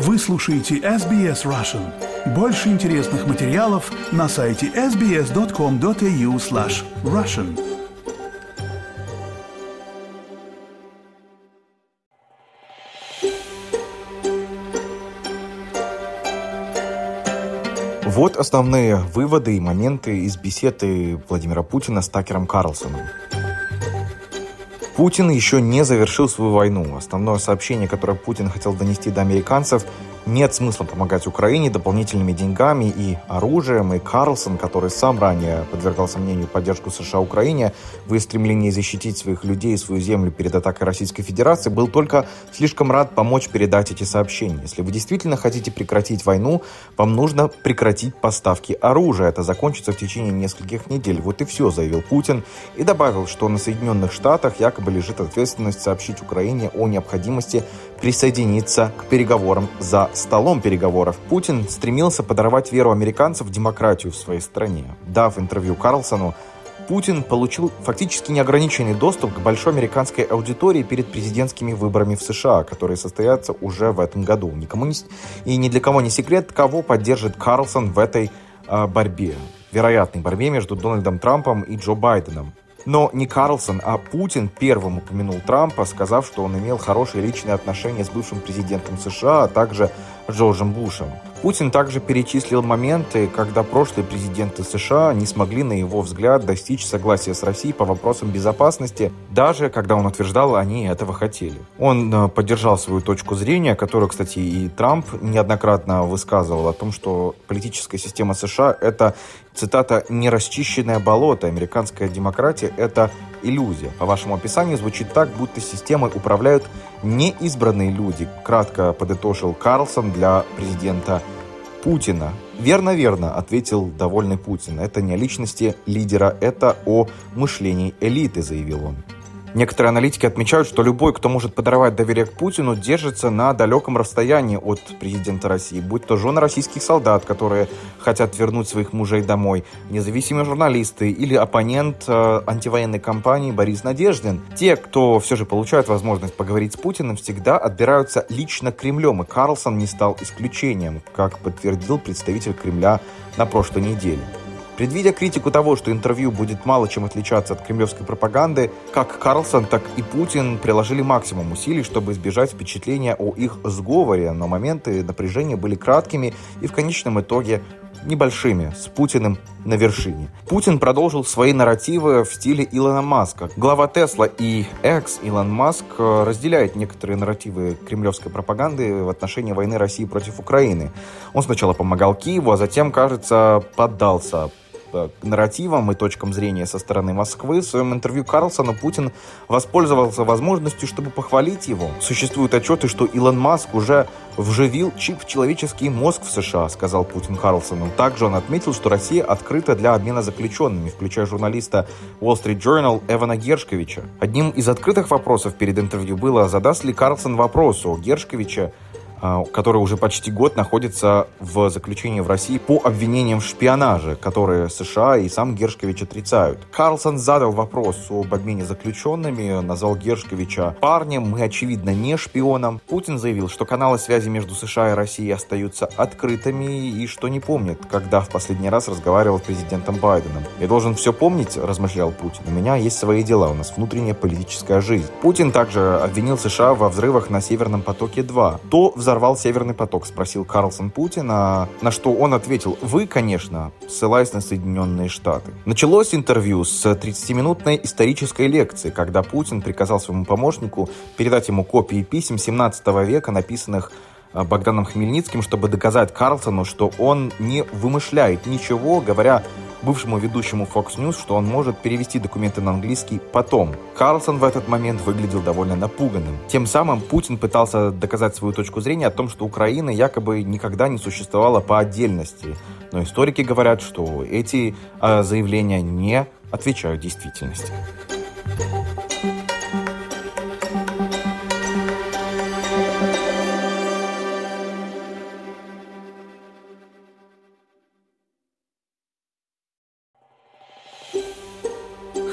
Вы слушаете SBS Russian. Больше интересных материалов на сайте sbs.com.au slash russian. Вот основные выводы и моменты из беседы Владимира Путина с Такером Карлсоном. Путин еще не завершил свою войну. Основное сообщение, которое Путин хотел донести до американцев, нет смысла помогать Украине дополнительными деньгами и оружием. И Карлсон, который сам ранее подвергал сомнению поддержку США Украине в стремлении защитить своих людей и свою землю перед атакой Российской Федерации, был только слишком рад помочь передать эти сообщения. Если вы действительно хотите прекратить войну, вам нужно прекратить поставки оружия. Это закончится в течение нескольких недель. Вот и все, заявил Путин. И добавил, что на Соединенных Штатах якобы лежит ответственность сообщить Украине о необходимости присоединиться к переговорам за столом переговоров. Путин стремился подорвать веру американцев в демократию в своей стране. Дав интервью Карлсону, Путин получил фактически неограниченный доступ к большой американской аудитории перед президентскими выборами в США, которые состоятся уже в этом году. Никому не, и ни для кого не секрет, кого поддержит Карлсон в этой э, борьбе. Вероятной борьбе между Дональдом Трампом и Джо Байденом. Но не Карлсон, а Путин первым упомянул Трампа, сказав, что он имел хорошие личные отношения с бывшим президентом США, а также Джорджем Бушем. Путин также перечислил моменты, когда прошлые президенты США не смогли, на его взгляд, достичь согласия с Россией по вопросам безопасности, даже когда он утверждал, они этого хотели. Он э, поддержал свою точку зрения, которую, кстати, и Трамп неоднократно высказывал о том, что политическая система США — это, цитата, «нерасчищенное болото, американская демократия — это иллюзия». По вашему описанию звучит так, будто системой управляют неизбранные люди, кратко подытожил Карлсон для президента Путина. Верно, верно, ответил довольный Путин. Это не о личности лидера, это о мышлении элиты, заявил он. Некоторые аналитики отмечают, что любой, кто может подорвать доверие к Путину, держится на далеком расстоянии от президента России, будь то жены российских солдат, которые хотят вернуть своих мужей домой, независимые журналисты или оппонент э, антивоенной кампании Борис Надеждин. Те, кто все же получает возможность поговорить с Путиным, всегда отбираются лично Кремлем, и Карлсон не стал исключением, как подтвердил представитель Кремля на прошлой неделе. Предвидя критику того, что интервью будет мало чем отличаться от кремлевской пропаганды, как Карлсон, так и Путин приложили максимум усилий, чтобы избежать впечатления о их сговоре, но моменты напряжения были краткими и в конечном итоге небольшими, с Путиным на вершине. Путин продолжил свои нарративы в стиле Илона Маска. Глава Тесла и экс Илон Маск разделяет некоторые нарративы кремлевской пропаганды в отношении войны России против Украины. Он сначала помогал Киеву, а затем, кажется, поддался Э, нарративам и точкам зрения со стороны Москвы, в своем интервью Карлсону Путин воспользовался возможностью, чтобы похвалить его. Существуют отчеты, что Илон Маск уже вживил чип в человеческий мозг в США, сказал Путин Карлсону. Также он отметил, что Россия открыта для обмена заключенными, включая журналиста Wall Street Journal Эвана Гершковича. Одним из открытых вопросов перед интервью было, задаст ли Карлсон вопрос о Гершковича а, который уже почти год находится в заключении в России по обвинениям в шпионаже, которые США и сам Гершкович отрицают. Карлсон задал вопрос об обмене заключенными, назвал Гершковича парнем, мы, очевидно, не шпионом. Путин заявил, что каналы связи между США и Россией остаются открытыми и что не помнит, когда в последний раз разговаривал с президентом Байденом. «Я должен все помнить», — размышлял Путин. «У меня есть свои дела, у нас внутренняя политическая жизнь». Путин также обвинил США во взрывах на Северном потоке-2. То в взорвал Северный поток?» – спросил Карлсон Путина, на что он ответил «Вы, конечно», ссылаясь на Соединенные Штаты. Началось интервью с 30-минутной исторической лекции, когда Путин приказал своему помощнику передать ему копии писем 17 века, написанных э, Богданом Хмельницким, чтобы доказать Карлсону, что он не вымышляет ничего, говоря бывшему ведущему Fox News, что он может перевести документы на английский потом. Карлсон в этот момент выглядел довольно напуганным. Тем самым Путин пытался доказать свою точку зрения о том, что Украина якобы никогда не существовала по отдельности. Но историки говорят, что эти э, заявления не отвечают действительности.